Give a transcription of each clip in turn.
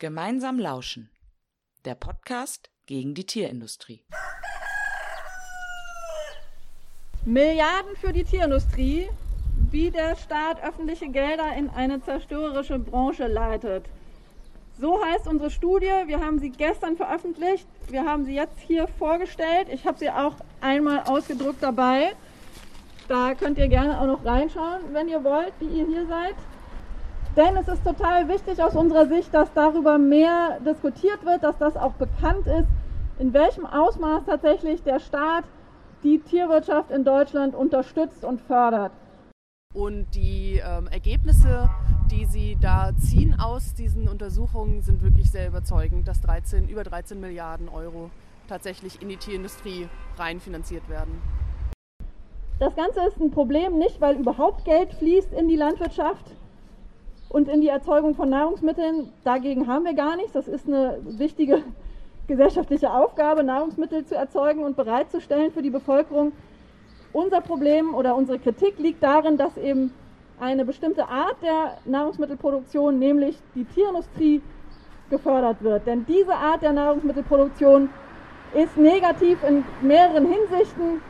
Gemeinsam lauschen. Der Podcast gegen die Tierindustrie. Milliarden für die Tierindustrie, wie der Staat öffentliche Gelder in eine zerstörerische Branche leitet. So heißt unsere Studie. Wir haben sie gestern veröffentlicht. Wir haben sie jetzt hier vorgestellt. Ich habe sie auch einmal ausgedruckt dabei. Da könnt ihr gerne auch noch reinschauen, wenn ihr wollt, wie ihr hier seid. Denn es ist total wichtig aus unserer Sicht, dass darüber mehr diskutiert wird, dass das auch bekannt ist, in welchem Ausmaß tatsächlich der Staat die Tierwirtschaft in Deutschland unterstützt und fördert. Und die ähm, Ergebnisse, die sie da ziehen aus diesen Untersuchungen, sind wirklich sehr überzeugend, dass 13, über 13 Milliarden Euro tatsächlich in die Tierindustrie reinfinanziert werden. Das Ganze ist ein Problem nicht, weil überhaupt Geld fließt in die Landwirtschaft, und in die Erzeugung von Nahrungsmitteln. Dagegen haben wir gar nichts. Das ist eine wichtige gesellschaftliche Aufgabe, Nahrungsmittel zu erzeugen und bereitzustellen für die Bevölkerung. Unser Problem oder unsere Kritik liegt darin, dass eben eine bestimmte Art der Nahrungsmittelproduktion, nämlich die Tierindustrie, gefördert wird. Denn diese Art der Nahrungsmittelproduktion ist negativ in mehreren Hinsichten.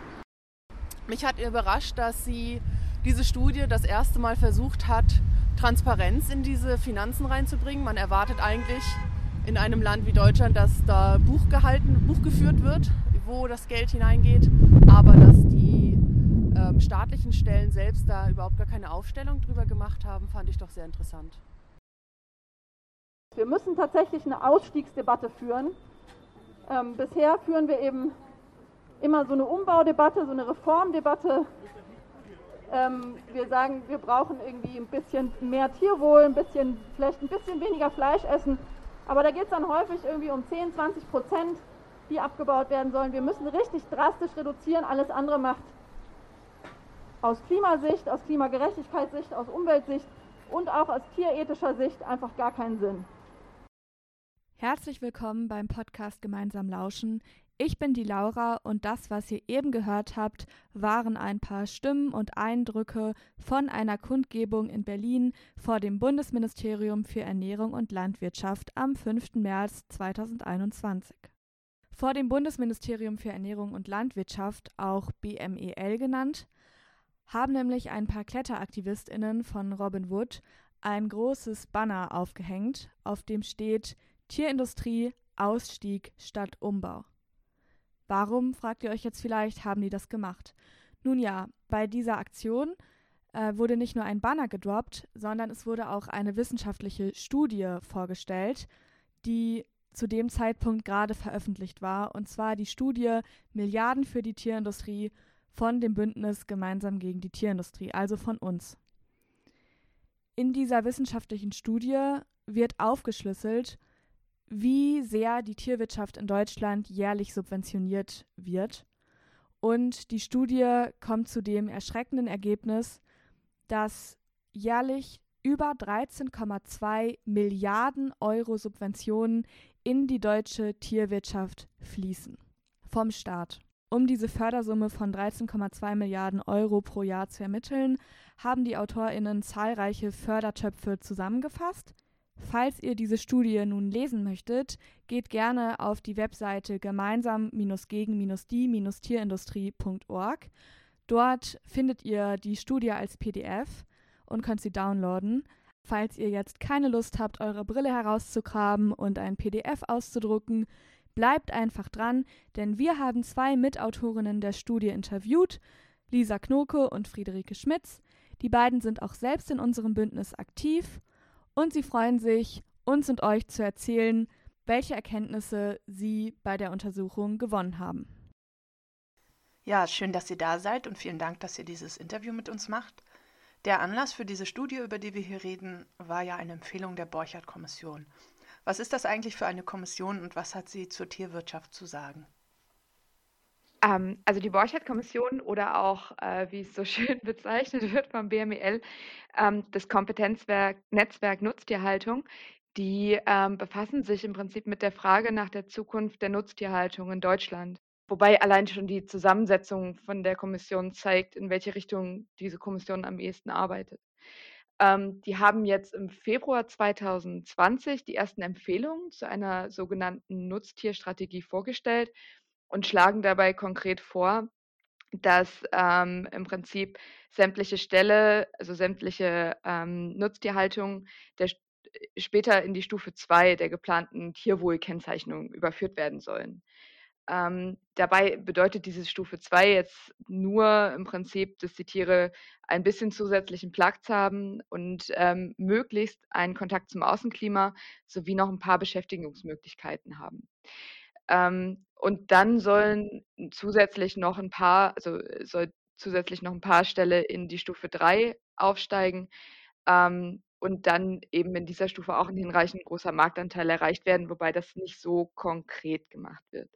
Mich hat überrascht, dass sie diese Studie das erste Mal versucht hat, Transparenz in diese Finanzen reinzubringen. Man erwartet eigentlich in einem Land wie Deutschland, dass da Buch gehalten, Buch geführt wird, wo das Geld hineingeht, aber dass die ähm, staatlichen Stellen selbst da überhaupt gar keine Aufstellung drüber gemacht haben, fand ich doch sehr interessant. Wir müssen tatsächlich eine Ausstiegsdebatte führen. Ähm, bisher führen wir eben immer so eine Umbaudebatte, so eine Reformdebatte ähm, wir sagen, wir brauchen irgendwie ein bisschen mehr Tierwohl, ein bisschen, vielleicht ein bisschen weniger Fleisch essen. Aber da geht es dann häufig irgendwie um 10, 20 Prozent, die abgebaut werden sollen. Wir müssen richtig drastisch reduzieren. Alles andere macht aus Klimasicht, aus Klimagerechtigkeitssicht, aus Umweltsicht und auch aus tierethischer Sicht einfach gar keinen Sinn. Herzlich willkommen beim Podcast Gemeinsam Lauschen. Ich bin die Laura und das, was ihr eben gehört habt, waren ein paar Stimmen und Eindrücke von einer Kundgebung in Berlin vor dem Bundesministerium für Ernährung und Landwirtschaft am 5. März 2021. Vor dem Bundesministerium für Ernährung und Landwirtschaft, auch BMEL genannt, haben nämlich ein paar Kletteraktivistinnen von Robin Wood ein großes Banner aufgehängt, auf dem steht Tierindustrie Ausstieg statt Umbau. Warum, fragt ihr euch jetzt vielleicht, haben die das gemacht? Nun ja, bei dieser Aktion äh, wurde nicht nur ein Banner gedroppt, sondern es wurde auch eine wissenschaftliche Studie vorgestellt, die zu dem Zeitpunkt gerade veröffentlicht war, und zwar die Studie Milliarden für die Tierindustrie von dem Bündnis Gemeinsam gegen die Tierindustrie, also von uns. In dieser wissenschaftlichen Studie wird aufgeschlüsselt, wie sehr die Tierwirtschaft in Deutschland jährlich subventioniert wird. Und die Studie kommt zu dem erschreckenden Ergebnis, dass jährlich über 13,2 Milliarden Euro Subventionen in die deutsche Tierwirtschaft fließen. Vom Staat. Um diese Fördersumme von 13,2 Milliarden Euro pro Jahr zu ermitteln, haben die AutorInnen zahlreiche Fördertöpfe zusammengefasst, Falls ihr diese Studie nun lesen möchtet, geht gerne auf die Webseite gemeinsam-gegen-die-tierindustrie.org. Dort findet ihr die Studie als PDF und könnt sie downloaden. Falls ihr jetzt keine Lust habt, eure Brille herauszugraben und ein PDF auszudrucken, bleibt einfach dran, denn wir haben zwei Mitautorinnen der Studie interviewt, Lisa Knoke und Friederike Schmitz. Die beiden sind auch selbst in unserem Bündnis aktiv und sie freuen sich, uns und euch zu erzählen, welche Erkenntnisse sie bei der Untersuchung gewonnen haben. Ja, schön, dass ihr da seid und vielen Dank, dass ihr dieses Interview mit uns macht. Der Anlass für diese Studie, über die wir hier reden, war ja eine Empfehlung der Borchardt-Kommission. Was ist das eigentlich für eine Kommission und was hat sie zur Tierwirtschaft zu sagen? Ähm, also die Borchardt-Kommission oder auch, äh, wie es so schön bezeichnet wird vom BMEL, ähm, das Kompetenznetzwerk Nutztierhaltung, die ähm, befassen sich im Prinzip mit der Frage nach der Zukunft der Nutztierhaltung in Deutschland. Wobei allein schon die Zusammensetzung von der Kommission zeigt, in welche Richtung diese Kommission am ehesten arbeitet. Ähm, die haben jetzt im Februar 2020 die ersten Empfehlungen zu einer sogenannten Nutztierstrategie vorgestellt und schlagen dabei konkret vor, dass ähm, im Prinzip sämtliche Ställe, also sämtliche ähm, Nutztierhaltung der, später in die Stufe 2 der geplanten Tierwohlkennzeichnung überführt werden sollen. Ähm, dabei bedeutet diese Stufe 2 jetzt nur im Prinzip, dass die Tiere ein bisschen zusätzlichen Platz haben und ähm, möglichst einen Kontakt zum Außenklima sowie noch ein paar Beschäftigungsmöglichkeiten haben. Ähm, und dann sollen zusätzlich noch ein paar, also soll zusätzlich noch ein paar Ställe in die Stufe 3 aufsteigen. Ähm, und dann eben in dieser Stufe auch ein hinreichend großer Marktanteil erreicht werden, wobei das nicht so konkret gemacht wird.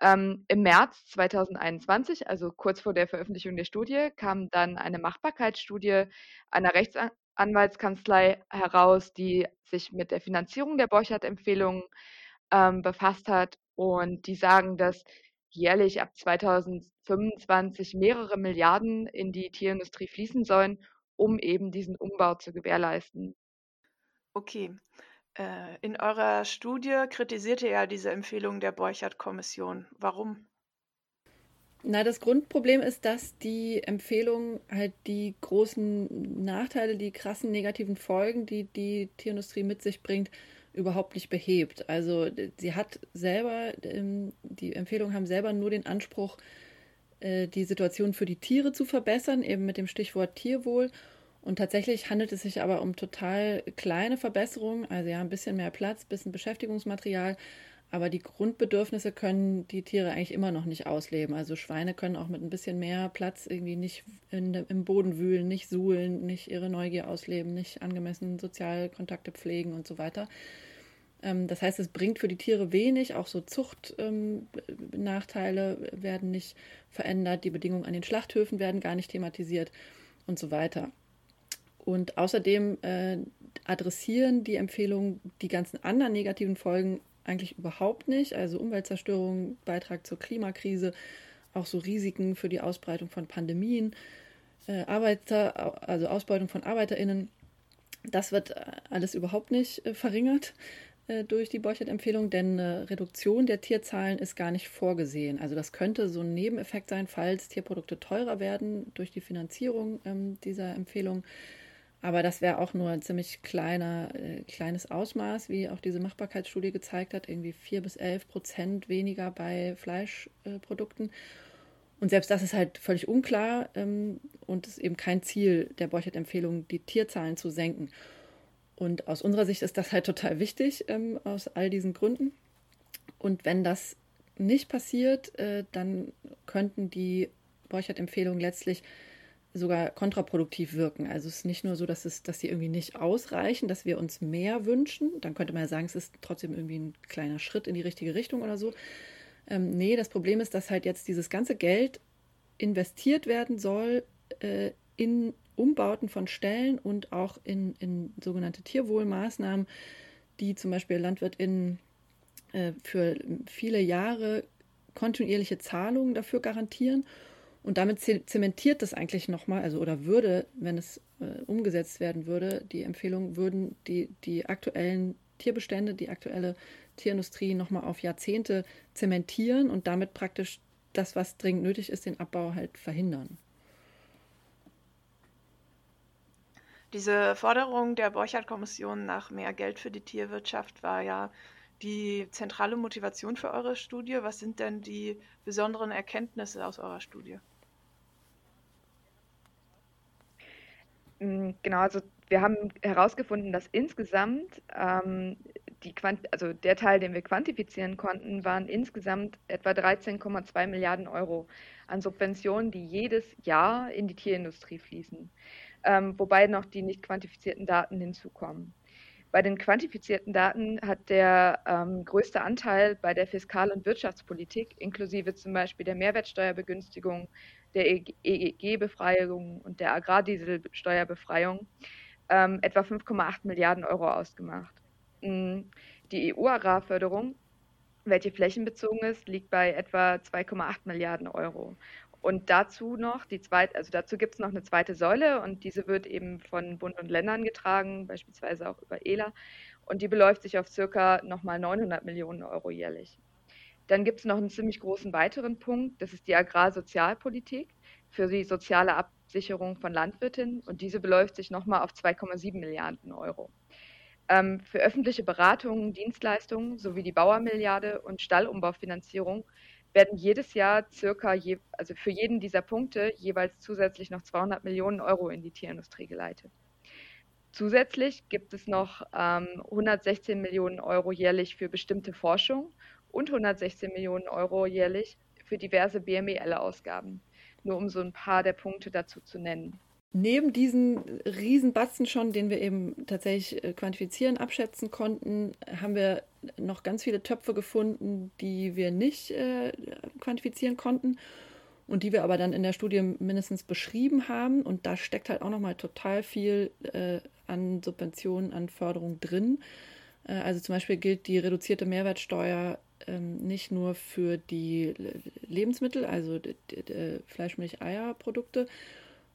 Ähm, Im März 2021, also kurz vor der Veröffentlichung der Studie, kam dann eine Machbarkeitsstudie einer Rechtsanwaltskanzlei heraus, die sich mit der Finanzierung der Borchardt-Empfehlungen ähm, befasst hat. Und die sagen, dass jährlich ab 2025 mehrere Milliarden in die Tierindustrie fließen sollen, um eben diesen Umbau zu gewährleisten. Okay. Äh, in eurer Studie kritisiert ihr ja diese Empfehlung der Borchardt-Kommission. Warum? Na, das Grundproblem ist, dass die Empfehlung halt die großen Nachteile, die krassen negativen Folgen, die die Tierindustrie mit sich bringt, überhaupt nicht behebt. Also sie hat selber, ähm, die Empfehlungen haben selber nur den Anspruch, äh, die Situation für die Tiere zu verbessern, eben mit dem Stichwort Tierwohl. Und tatsächlich handelt es sich aber um total kleine Verbesserungen, also ja, ein bisschen mehr Platz, ein bisschen Beschäftigungsmaterial, aber die Grundbedürfnisse können die Tiere eigentlich immer noch nicht ausleben. Also Schweine können auch mit ein bisschen mehr Platz irgendwie nicht in, im Boden wühlen, nicht suhlen, nicht ihre Neugier ausleben, nicht angemessen Sozialkontakte pflegen und so weiter. Ähm, das heißt, es bringt für die Tiere wenig, auch so Zuchtnachteile ähm, werden nicht verändert, die Bedingungen an den Schlachthöfen werden gar nicht thematisiert und so weiter. Und außerdem äh, adressieren die Empfehlungen die ganzen anderen negativen Folgen eigentlich überhaupt nicht. Also Umweltzerstörung, Beitrag zur Klimakrise, auch so Risiken für die Ausbreitung von Pandemien, äh, Arbeiter, also Ausbeutung von ArbeiterInnen. Das wird äh, alles überhaupt nicht äh, verringert äh, durch die Borchert-Empfehlung, denn eine Reduktion der Tierzahlen ist gar nicht vorgesehen. Also das könnte so ein Nebeneffekt sein, falls Tierprodukte teurer werden durch die Finanzierung ähm, dieser Empfehlung. Aber das wäre auch nur ein ziemlich kleiner, äh, kleines Ausmaß, wie auch diese Machbarkeitsstudie gezeigt hat, irgendwie vier bis elf Prozent weniger bei Fleischprodukten. Äh, und selbst das ist halt völlig unklar ähm, und ist eben kein Ziel der Borchert-Empfehlung, die Tierzahlen zu senken. Und aus unserer Sicht ist das halt total wichtig, ähm, aus all diesen Gründen. Und wenn das nicht passiert, äh, dann könnten die Borchert-Empfehlungen letztlich sogar kontraproduktiv wirken. Also es ist nicht nur so, dass, es, dass sie irgendwie nicht ausreichen, dass wir uns mehr wünschen. Dann könnte man ja sagen, es ist trotzdem irgendwie ein kleiner Schritt in die richtige Richtung oder so. Ähm, nee, das Problem ist, dass halt jetzt dieses ganze Geld investiert werden soll äh, in Umbauten von Stellen und auch in, in sogenannte Tierwohlmaßnahmen, die zum Beispiel LandwirtInnen äh, für viele Jahre kontinuierliche Zahlungen dafür garantieren. Und damit zementiert das eigentlich nochmal, also oder würde, wenn es äh, umgesetzt werden würde, die Empfehlung, würden die, die aktuellen Tierbestände, die aktuelle Tierindustrie nochmal auf Jahrzehnte zementieren und damit praktisch das, was dringend nötig ist, den Abbau halt verhindern. Diese Forderung der Borchardt-Kommission nach mehr Geld für die Tierwirtschaft war ja die zentrale Motivation für eure Studie. Was sind denn die besonderen Erkenntnisse aus eurer Studie? Genau, also wir haben herausgefunden, dass insgesamt ähm, die Quant also der Teil, den wir quantifizieren konnten, waren insgesamt etwa 13,2 Milliarden Euro an Subventionen, die jedes Jahr in die Tierindustrie fließen, ähm, wobei noch die nicht quantifizierten Daten hinzukommen. Bei den quantifizierten Daten hat der ähm, größte Anteil bei der Fiskal- und Wirtschaftspolitik, inklusive zum Beispiel der Mehrwertsteuerbegünstigung, der EEG-Befreiung und der Agrardieselsteuerbefreiung, ähm, etwa 5,8 Milliarden Euro ausgemacht. Mm, die EU-Agrarförderung welche flächenbezogen ist, liegt bei etwa 2,8 Milliarden Euro. Und dazu noch die zweite, also dazu gibt es noch eine zweite Säule und diese wird eben von Bund und Ländern getragen, beispielsweise auch über ELA. Und die beläuft sich auf circa nochmal 900 Millionen Euro jährlich. Dann gibt es noch einen ziemlich großen weiteren Punkt, das ist die Agrarsozialpolitik für die soziale Absicherung von Landwirtinnen und diese beläuft sich nochmal auf 2,7 Milliarden Euro. Ähm, für öffentliche Beratungen, Dienstleistungen sowie die Bauermilliarde und Stallumbaufinanzierung werden jedes Jahr circa, je, also für jeden dieser Punkte jeweils zusätzlich noch 200 Millionen Euro in die Tierindustrie geleitet. Zusätzlich gibt es noch ähm, 116 Millionen Euro jährlich für bestimmte Forschung und 116 Millionen Euro jährlich für diverse BMEL-Ausgaben. Nur um so ein paar der Punkte dazu zu nennen. Neben diesen Riesenbatzen schon, den wir eben tatsächlich äh, quantifizieren, abschätzen konnten, haben wir noch ganz viele Töpfe gefunden, die wir nicht äh, quantifizieren konnten und die wir aber dann in der Studie mindestens beschrieben haben. Und da steckt halt auch nochmal total viel äh, an Subventionen, an Förderung drin. Äh, also zum Beispiel gilt die reduzierte Mehrwertsteuer nicht nur für die Lebensmittel, also Fleisch, Milch, Eier, Produkte,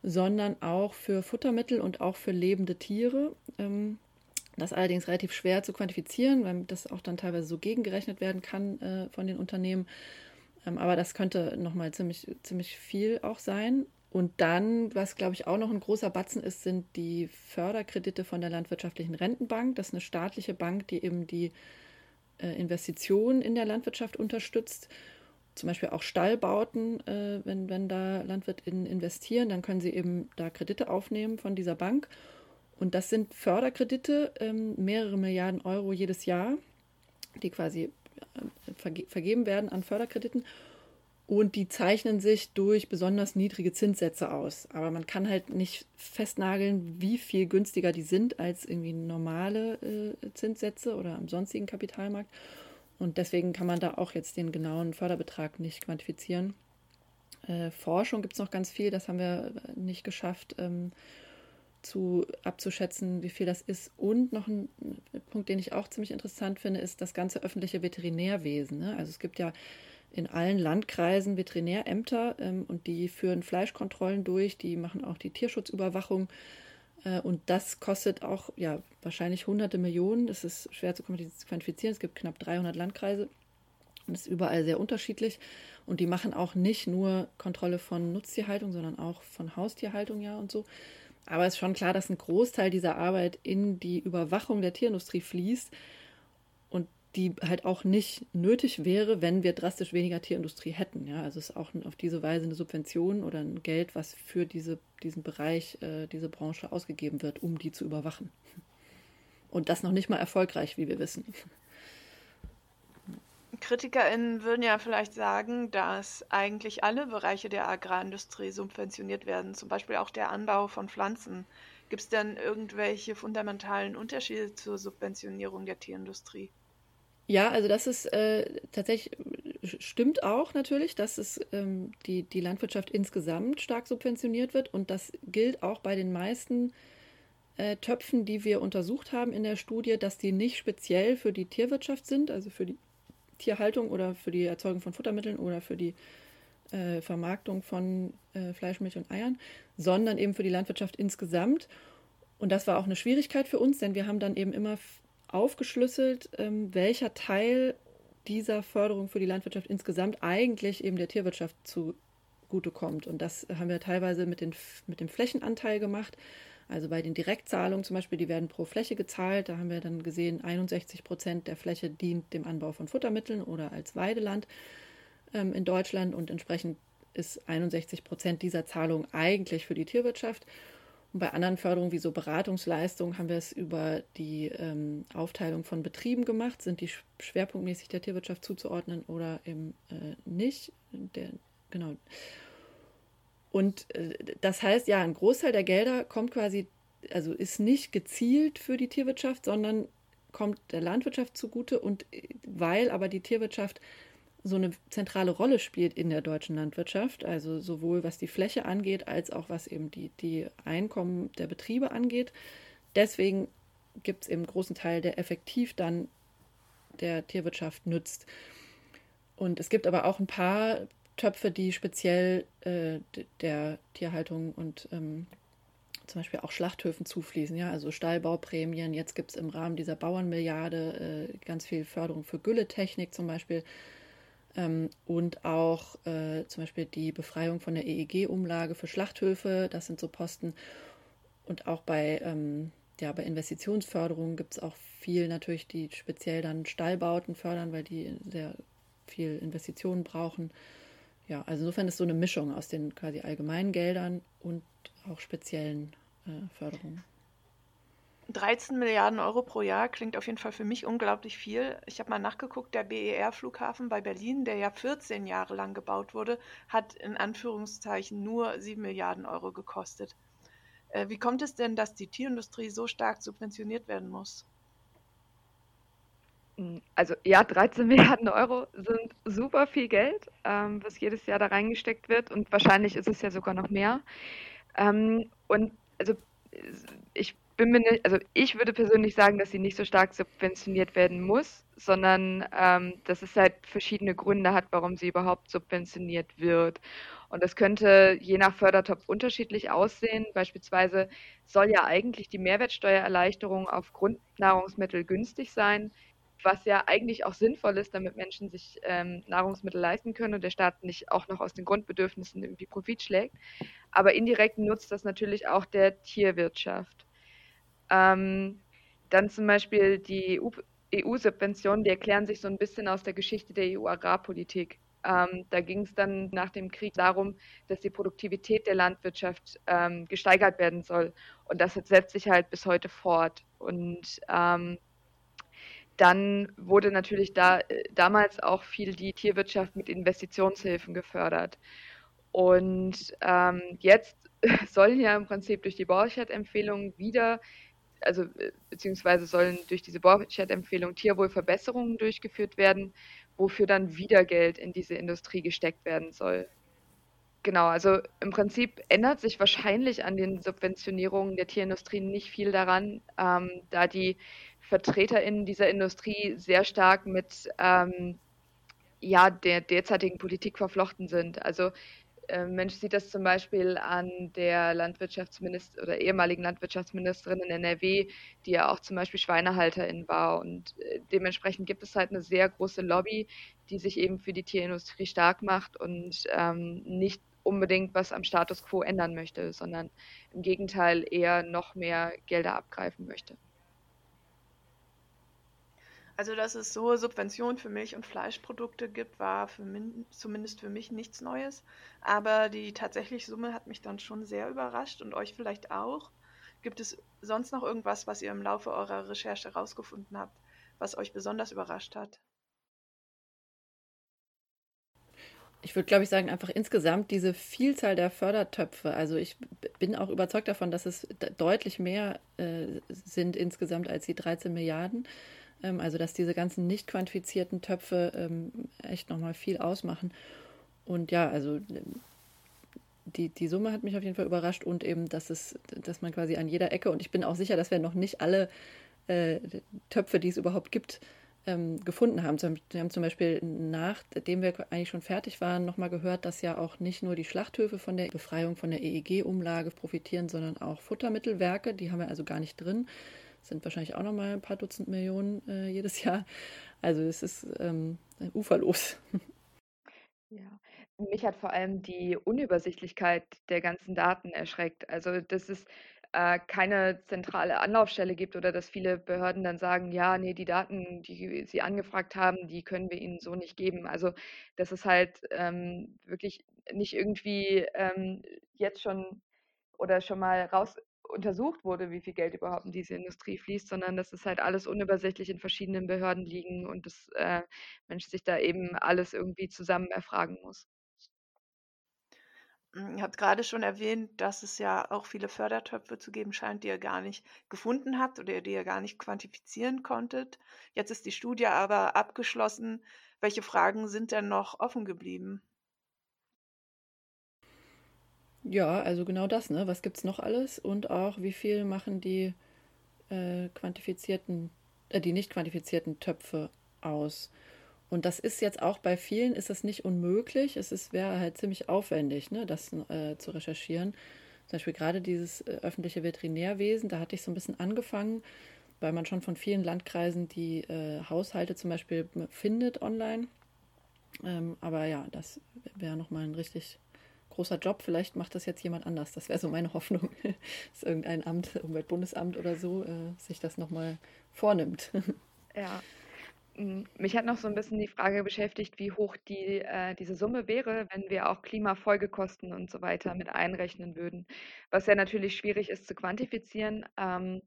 sondern auch für Futtermittel und auch für lebende Tiere. Ähm, das ist allerdings relativ schwer zu quantifizieren, weil das auch dann teilweise so gegengerechnet werden kann äh, von den Unternehmen. Ähm, aber das könnte nochmal ziemlich, ziemlich viel auch sein. Und dann, was glaube ich auch noch ein großer Batzen ist, sind die Förderkredite von der Landwirtschaftlichen Rentenbank. Das ist eine staatliche Bank, die eben die Investitionen in der Landwirtschaft unterstützt zum Beispiel auch Stallbauten, äh, wenn, wenn da LandwirtInnen investieren, dann können sie eben da Kredite aufnehmen von dieser Bank. Und das sind Förderkredite, ähm, mehrere Milliarden Euro jedes Jahr, die quasi äh, verge vergeben werden an Förderkrediten. Und die zeichnen sich durch besonders niedrige Zinssätze aus. Aber man kann halt nicht festnageln, wie viel günstiger die sind als irgendwie normale äh, Zinssätze oder am sonstigen Kapitalmarkt. Und deswegen kann man da auch jetzt den genauen Förderbetrag nicht quantifizieren. Äh, Forschung gibt es noch ganz viel, das haben wir nicht geschafft ähm, zu abzuschätzen, wie viel das ist. Und noch ein Punkt, den ich auch ziemlich interessant finde, ist das ganze öffentliche Veterinärwesen. Ne? Also es gibt ja in allen Landkreisen Veterinärämter ähm, und die führen Fleischkontrollen durch, die machen auch die Tierschutzüberwachung. Äh, und das kostet auch ja, wahrscheinlich hunderte Millionen. Das ist schwer zu quantifizieren. Es gibt knapp 300 Landkreise und es ist überall sehr unterschiedlich. Und die machen auch nicht nur Kontrolle von Nutztierhaltung, sondern auch von Haustierhaltung ja und so. Aber es ist schon klar, dass ein Großteil dieser Arbeit in die Überwachung der Tierindustrie fließt die halt auch nicht nötig wäre, wenn wir drastisch weniger Tierindustrie hätten. Ja, also es ist auch auf diese Weise eine Subvention oder ein Geld, was für diese, diesen Bereich, äh, diese Branche ausgegeben wird, um die zu überwachen. Und das noch nicht mal erfolgreich, wie wir wissen. KritikerInnen würden ja vielleicht sagen, dass eigentlich alle Bereiche der Agrarindustrie subventioniert werden, zum Beispiel auch der Anbau von Pflanzen. Gibt es denn irgendwelche fundamentalen Unterschiede zur Subventionierung der Tierindustrie? Ja, also das ist äh, tatsächlich, stimmt auch natürlich, dass es ähm, die, die Landwirtschaft insgesamt stark subventioniert wird und das gilt auch bei den meisten äh, Töpfen, die wir untersucht haben in der Studie, dass die nicht speziell für die Tierwirtschaft sind, also für die Tierhaltung oder für die Erzeugung von Futtermitteln oder für die äh, Vermarktung von äh, Fleisch, Milch und Eiern, sondern eben für die Landwirtschaft insgesamt. Und das war auch eine Schwierigkeit für uns, denn wir haben dann eben immer aufgeschlüsselt, ähm, welcher Teil dieser Förderung für die Landwirtschaft insgesamt eigentlich eben der Tierwirtschaft zugutekommt. Und das haben wir teilweise mit, den, mit dem Flächenanteil gemacht. Also bei den Direktzahlungen zum Beispiel, die werden pro Fläche gezahlt. Da haben wir dann gesehen, 61 Prozent der Fläche dient dem Anbau von Futtermitteln oder als Weideland ähm, in Deutschland und entsprechend ist 61 Prozent dieser Zahlung eigentlich für die Tierwirtschaft. Und bei anderen Förderungen wie so Beratungsleistungen haben wir es über die ähm, Aufteilung von Betrieben gemacht. Sind die schwerpunktmäßig der Tierwirtschaft zuzuordnen oder eben äh, nicht? Der, genau. Und äh, das heißt, ja, ein Großteil der Gelder kommt quasi, also ist nicht gezielt für die Tierwirtschaft, sondern kommt der Landwirtschaft zugute. Und äh, weil aber die Tierwirtschaft so eine zentrale Rolle spielt in der deutschen Landwirtschaft, also sowohl was die Fläche angeht, als auch was eben die, die Einkommen der Betriebe angeht. Deswegen gibt es eben einen großen Teil, der effektiv dann der Tierwirtschaft nützt. und es gibt aber auch ein paar Töpfe, die speziell äh, der Tierhaltung und ähm, zum Beispiel auch Schlachthöfen zufließen, ja, also Stallbauprämien. Jetzt gibt es im Rahmen dieser Bauernmilliarde äh, ganz viel Förderung für Gülletechnik zum Beispiel ähm, und auch äh, zum Beispiel die Befreiung von der EEG-Umlage für Schlachthöfe. Das sind so Posten. Und auch bei, ähm, ja, bei Investitionsförderung gibt es auch viel natürlich, die speziell dann Stallbauten fördern, weil die sehr viel Investitionen brauchen. Ja, also insofern ist so eine Mischung aus den quasi allgemeinen Geldern und auch speziellen äh, Förderungen. 13 Milliarden Euro pro Jahr klingt auf jeden Fall für mich unglaublich viel. Ich habe mal nachgeguckt, der BER-Flughafen bei Berlin, der ja 14 Jahre lang gebaut wurde, hat in Anführungszeichen nur 7 Milliarden Euro gekostet. Äh, wie kommt es denn, dass die Tierindustrie so stark subventioniert werden muss? Hm, also ja, 13 Milliarden Euro sind super viel Geld, ähm, was jedes Jahr da reingesteckt wird und wahrscheinlich ist es ja sogar noch mehr. Ähm, und also bin mir nicht, also ich würde persönlich sagen, dass sie nicht so stark subventioniert werden muss, sondern ähm, dass es halt verschiedene Gründe hat, warum sie überhaupt subventioniert wird. Und das könnte je nach Fördertopf unterschiedlich aussehen. Beispielsweise soll ja eigentlich die Mehrwertsteuererleichterung auf Grundnahrungsmittel günstig sein was ja eigentlich auch sinnvoll ist, damit Menschen sich ähm, Nahrungsmittel leisten können und der Staat nicht auch noch aus den Grundbedürfnissen irgendwie Profit schlägt. Aber indirekt nutzt das natürlich auch der Tierwirtschaft. Ähm, dann zum Beispiel die EU-Subventionen, die erklären sich so ein bisschen aus der Geschichte der EU-Agrarpolitik. Ähm, da ging es dann nach dem Krieg darum, dass die Produktivität der Landwirtschaft ähm, gesteigert werden soll. Und das setzt sich halt bis heute fort. Und ähm, dann wurde natürlich da äh, damals auch viel die Tierwirtschaft mit Investitionshilfen gefördert. Und ähm, jetzt sollen ja im Prinzip durch die Borchardt-Empfehlung wieder, also äh, beziehungsweise sollen durch diese Borchardt-Empfehlung Tierwohlverbesserungen durchgeführt werden, wofür dann wieder Geld in diese Industrie gesteckt werden soll. Genau, also im Prinzip ändert sich wahrscheinlich an den Subventionierungen der Tierindustrie nicht viel daran, ähm, da die VertreterInnen dieser Industrie sehr stark mit ähm, ja, der derzeitigen Politik verflochten sind. Also Mensch sieht das zum Beispiel an der Landwirtschaftsministerin oder ehemaligen Landwirtschaftsministerin in NRW, die ja auch zum Beispiel Schweinehalterin war. Und äh, dementsprechend gibt es halt eine sehr große Lobby, die sich eben für die Tierindustrie stark macht und ähm, nicht unbedingt was am Status quo ändern möchte, sondern im Gegenteil eher noch mehr Gelder abgreifen möchte. Also, dass es so Subventionen für Milch- und Fleischprodukte gibt, war für min zumindest für mich nichts Neues. Aber die tatsächliche Summe hat mich dann schon sehr überrascht und euch vielleicht auch. Gibt es sonst noch irgendwas, was ihr im Laufe eurer Recherche herausgefunden habt, was euch besonders überrascht hat? Ich würde, glaube ich, sagen, einfach insgesamt diese Vielzahl der Fördertöpfe. Also ich bin auch überzeugt davon, dass es deutlich mehr äh, sind insgesamt als die 13 Milliarden. Ähm, also dass diese ganzen nicht quantifizierten Töpfe ähm, echt nochmal viel ausmachen. Und ja, also die, die Summe hat mich auf jeden Fall überrascht und eben, dass es, dass man quasi an jeder Ecke, und ich bin auch sicher, dass wir noch nicht alle äh, Töpfe, die es überhaupt gibt, ähm, gefunden haben. Wir haben zum Beispiel, nachdem wir eigentlich schon fertig waren, nochmal gehört, dass ja auch nicht nur die Schlachthöfe von der Befreiung von der EEG-Umlage profitieren, sondern auch Futtermittelwerke, die haben wir also gar nicht drin sind wahrscheinlich auch nochmal ein paar Dutzend Millionen äh, jedes Jahr. Also es ist ähm, uferlos. Ja, mich hat vor allem die Unübersichtlichkeit der ganzen Daten erschreckt. Also dass es äh, keine zentrale Anlaufstelle gibt oder dass viele Behörden dann sagen, ja, nee, die Daten, die Sie angefragt haben, die können wir Ihnen so nicht geben. Also dass es halt ähm, wirklich nicht irgendwie ähm, jetzt schon oder schon mal raus untersucht wurde, wie viel Geld überhaupt in diese Industrie fließt, sondern dass es halt alles unübersichtlich in verschiedenen Behörden liegen und dass äh, Mensch sich da eben alles irgendwie zusammen erfragen muss. Hm, ihr habt gerade schon erwähnt, dass es ja auch viele Fördertöpfe zu geben scheint, die ihr gar nicht gefunden habt oder die ihr gar nicht quantifizieren konntet. Jetzt ist die Studie aber abgeschlossen. Welche Fragen sind denn noch offen geblieben? Ja, also genau das, ne? Was gibt es noch alles? Und auch, wie viel machen die äh, quantifizierten, äh, die nicht quantifizierten Töpfe aus? Und das ist jetzt auch bei vielen ist das nicht unmöglich. Es wäre halt ziemlich aufwendig, ne, das äh, zu recherchieren. Zum Beispiel gerade dieses äh, öffentliche Veterinärwesen, da hatte ich so ein bisschen angefangen, weil man schon von vielen Landkreisen die äh, Haushalte zum Beispiel findet online. Ähm, aber ja, das wäre nochmal ein richtig großer Job. Vielleicht macht das jetzt jemand anders. Das wäre so meine Hoffnung, dass irgendein Amt, Umweltbundesamt oder so, äh, sich das nochmal vornimmt. Ja. Mich hat noch so ein bisschen die Frage beschäftigt, wie hoch die, äh, diese Summe wäre, wenn wir auch Klimafolgekosten und so weiter mit einrechnen würden. Was ja natürlich schwierig ist zu quantifizieren, ähm,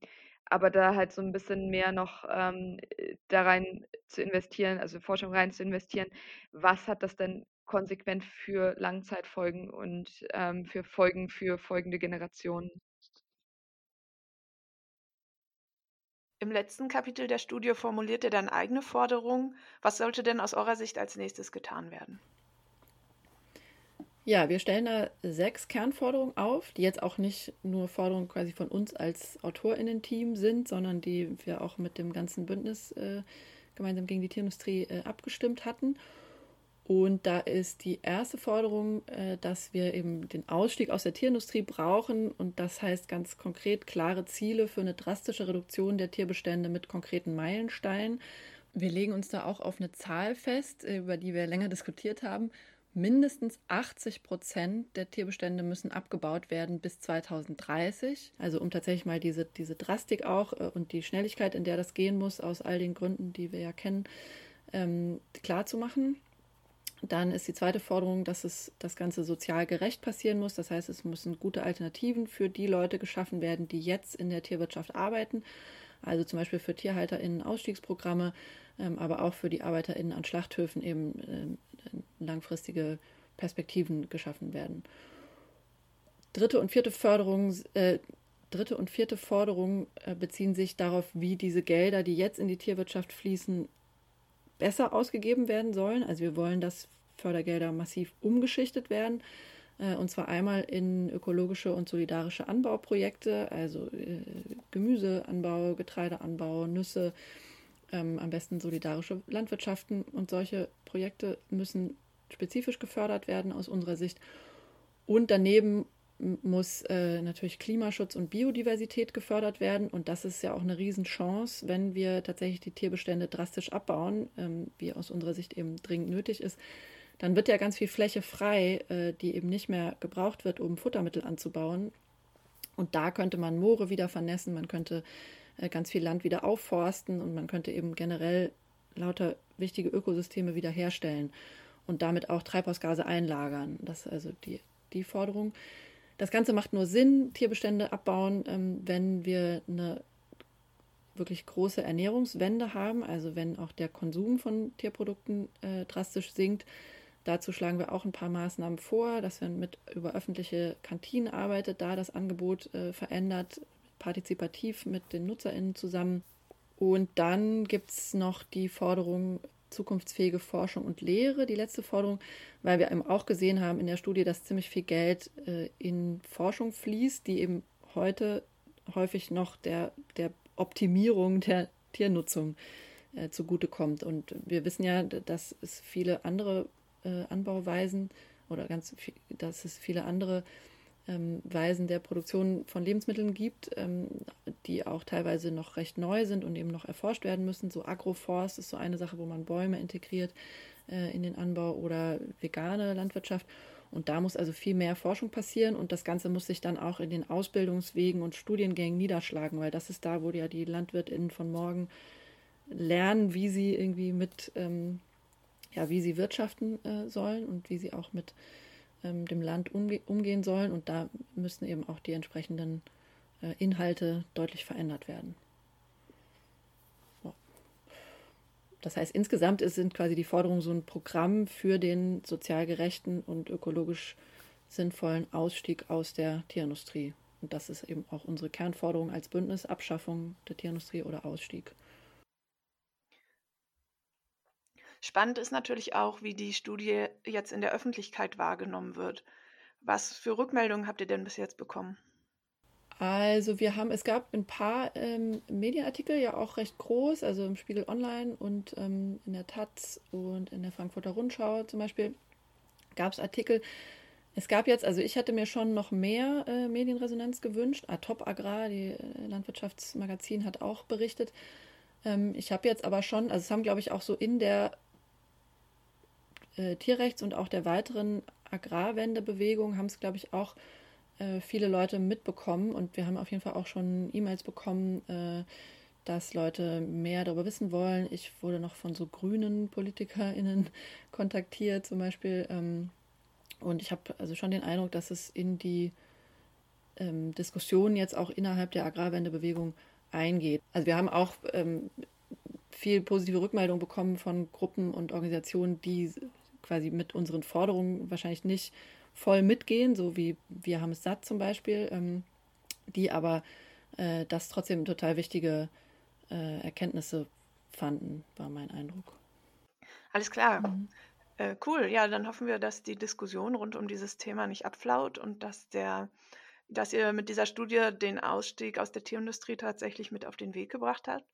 aber da halt so ein bisschen mehr noch ähm, da rein zu investieren, also Forschung rein zu investieren, was hat das denn konsequent für Langzeitfolgen und ähm, für Folgen für folgende Generationen. Im letzten Kapitel der Studie formuliert er dann eigene Forderungen. Was sollte denn aus eurer Sicht als nächstes getan werden? Ja, wir stellen da sechs Kernforderungen auf, die jetzt auch nicht nur Forderungen quasi von uns als AutorInnen-Team sind, sondern die wir auch mit dem ganzen Bündnis äh, gemeinsam gegen die Tierindustrie äh, abgestimmt hatten. Und da ist die erste Forderung, äh, dass wir eben den Ausstieg aus der Tierindustrie brauchen. Und das heißt ganz konkret klare Ziele für eine drastische Reduktion der Tierbestände mit konkreten Meilensteinen. Wir legen uns da auch auf eine Zahl fest, äh, über die wir länger diskutiert haben. Mindestens 80 Prozent der Tierbestände müssen abgebaut werden bis 2030. Also um tatsächlich mal diese, diese Drastik auch äh, und die Schnelligkeit, in der das gehen muss, aus all den Gründen, die wir ja kennen, ähm, klar zu machen. Dann ist die zweite Forderung, dass es das Ganze sozial gerecht passieren muss. Das heißt, es müssen gute Alternativen für die Leute geschaffen werden, die jetzt in der Tierwirtschaft arbeiten. Also zum Beispiel für TierhalterInnen Ausstiegsprogramme, ähm, aber auch für die ArbeiterInnen an Schlachthöfen eben äh, langfristige Perspektiven geschaffen werden. Dritte und vierte Förderung, äh, dritte und vierte Forderung äh, beziehen sich darauf, wie diese Gelder, die jetzt in die Tierwirtschaft fließen, besser ausgegeben werden sollen. Also wir wollen, dass Fördergelder massiv umgeschichtet werden. Äh, und zwar einmal in ökologische und solidarische Anbauprojekte, also äh, Gemüseanbau, Getreideanbau, Nüsse, ähm, am besten solidarische Landwirtschaften. Und solche Projekte müssen spezifisch gefördert werden aus unserer Sicht. Und daneben muss äh, natürlich Klimaschutz und Biodiversität gefördert werden. Und das ist ja auch eine Riesenchance, wenn wir tatsächlich die Tierbestände drastisch abbauen, ähm, wie aus unserer Sicht eben dringend nötig ist. Dann wird ja ganz viel Fläche frei, äh, die eben nicht mehr gebraucht wird, um Futtermittel anzubauen. Und da könnte man Moore wieder vernässen, man könnte äh, ganz viel Land wieder aufforsten und man könnte eben generell lauter wichtige Ökosysteme wiederherstellen und damit auch Treibhausgase einlagern. Das ist also die, die Forderung. Das Ganze macht nur Sinn, Tierbestände abbauen, ähm, wenn wir eine wirklich große Ernährungswende haben, also wenn auch der Konsum von Tierprodukten äh, drastisch sinkt. Dazu schlagen wir auch ein paar Maßnahmen vor, dass man mit über öffentliche Kantinen arbeitet, da das Angebot äh, verändert, partizipativ mit den NutzerInnen zusammen. Und dann gibt es noch die Forderung zukunftsfähige Forschung und Lehre, die letzte Forderung, weil wir eben auch gesehen haben in der Studie, dass ziemlich viel Geld äh, in Forschung fließt, die eben heute häufig noch der, der Optimierung der Tiernutzung äh, zugutekommt. Und wir wissen ja, dass es viele andere äh, Anbauweisen oder ganz viel, dass es viele andere ähm, Weisen der Produktion von Lebensmitteln gibt, ähm, die auch teilweise noch recht neu sind und eben noch erforscht werden müssen. So Agroforst ist so eine Sache, wo man Bäume integriert äh, in den Anbau oder vegane Landwirtschaft. Und da muss also viel mehr Forschung passieren und das Ganze muss sich dann auch in den Ausbildungswegen und Studiengängen niederschlagen, weil das ist da, wo ja die LandwirtInnen von morgen lernen, wie sie irgendwie mit, ähm, ja, wie sie wirtschaften äh, sollen und wie sie auch mit ähm, dem Land umge umgehen sollen. Und da müssen eben auch die entsprechenden äh, Inhalte deutlich verändert werden. Das heißt, insgesamt sind quasi die Forderungen so ein Programm für den sozial gerechten und ökologisch sinnvollen Ausstieg aus der Tierindustrie. Und das ist eben auch unsere Kernforderung als Bündnis, Abschaffung der Tierindustrie oder Ausstieg. Spannend ist natürlich auch, wie die Studie jetzt in der Öffentlichkeit wahrgenommen wird. Was für Rückmeldungen habt ihr denn bis jetzt bekommen? Also wir haben, es gab ein paar ähm, Medienartikel, ja auch recht groß, also im Spiegel Online und ähm, in der Taz und in der Frankfurter Rundschau zum Beispiel gab es Artikel. Es gab jetzt, also ich hatte mir schon noch mehr äh, Medienresonanz gewünscht. Ah, Top Agrar, die äh, Landwirtschaftsmagazin, hat auch berichtet. Ähm, ich habe jetzt aber schon, also es haben glaube ich auch so in der äh, Tierrechts- und auch der weiteren Agrarwendebewegung haben es glaube ich auch äh, viele Leute mitbekommen und wir haben auf jeden Fall auch schon E-Mails bekommen, äh, dass Leute mehr darüber wissen wollen. Ich wurde noch von so grünen PolitikerInnen kontaktiert zum Beispiel. Ähm, und ich habe also schon den Eindruck, dass es in die ähm, Diskussion jetzt auch innerhalb der Agrarwendebewegung eingeht. Also wir haben auch ähm, viel positive Rückmeldung bekommen von Gruppen und Organisationen, die quasi mit unseren Forderungen wahrscheinlich nicht voll mitgehen, so wie wir haben es satt zum Beispiel, ähm, die aber äh, das trotzdem total wichtige äh, Erkenntnisse fanden, war mein Eindruck. Alles klar. Mhm. Äh, cool. Ja, dann hoffen wir, dass die Diskussion rund um dieses Thema nicht abflaut und dass der, dass ihr mit dieser Studie den Ausstieg aus der Tierindustrie tatsächlich mit auf den Weg gebracht habt.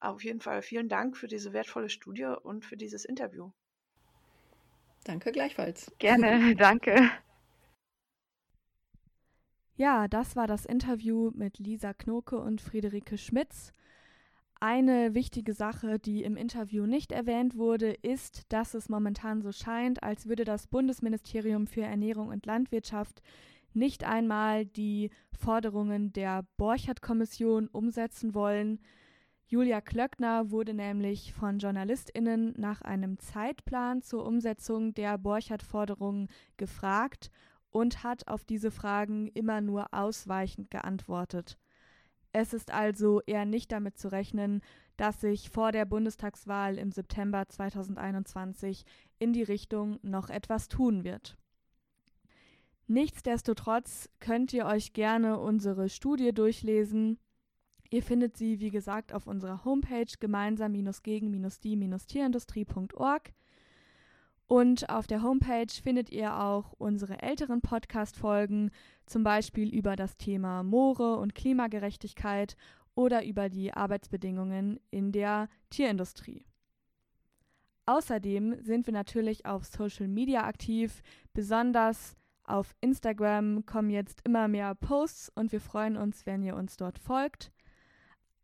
Auf jeden Fall vielen Dank für diese wertvolle Studie und für dieses Interview. Danke gleichfalls. Gerne, danke. Ja, das war das Interview mit Lisa Knoke und Friederike Schmitz. Eine wichtige Sache, die im Interview nicht erwähnt wurde, ist, dass es momentan so scheint, als würde das Bundesministerium für Ernährung und Landwirtschaft nicht einmal die Forderungen der Borchert-Kommission umsetzen wollen. Julia Klöckner wurde nämlich von JournalistInnen nach einem Zeitplan zur Umsetzung der Borchert-Forderungen gefragt und hat auf diese Fragen immer nur ausweichend geantwortet. Es ist also eher nicht damit zu rechnen, dass sich vor der Bundestagswahl im September 2021 in die Richtung noch etwas tun wird. Nichtsdestotrotz könnt ihr euch gerne unsere Studie durchlesen. Ihr findet sie, wie gesagt, auf unserer Homepage gemeinsam-gegen-die-tierindustrie.org. Und auf der Homepage findet ihr auch unsere älteren Podcast-Folgen, zum Beispiel über das Thema Moore und Klimagerechtigkeit oder über die Arbeitsbedingungen in der Tierindustrie. Außerdem sind wir natürlich auf Social Media aktiv, besonders auf Instagram kommen jetzt immer mehr Posts und wir freuen uns, wenn ihr uns dort folgt.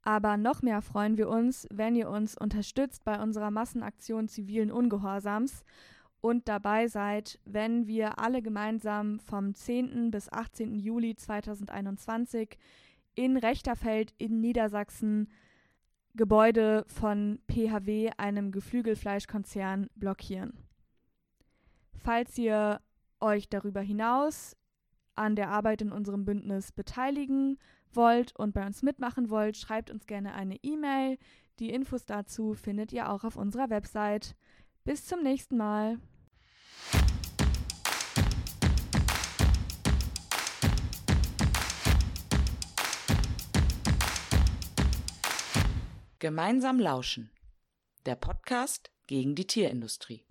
Aber noch mehr freuen wir uns, wenn ihr uns unterstützt bei unserer Massenaktion zivilen Ungehorsams und dabei seid, wenn wir alle gemeinsam vom 10. bis 18. Juli 2021 in Rechterfeld in Niedersachsen Gebäude von PHW, einem Geflügelfleischkonzern, blockieren. Falls ihr euch darüber hinaus an der Arbeit in unserem Bündnis beteiligen wollt und bei uns mitmachen wollt, schreibt uns gerne eine E-Mail. Die Infos dazu findet ihr auch auf unserer Website. Bis zum nächsten Mal. Gemeinsam lauschen. Der Podcast gegen die Tierindustrie.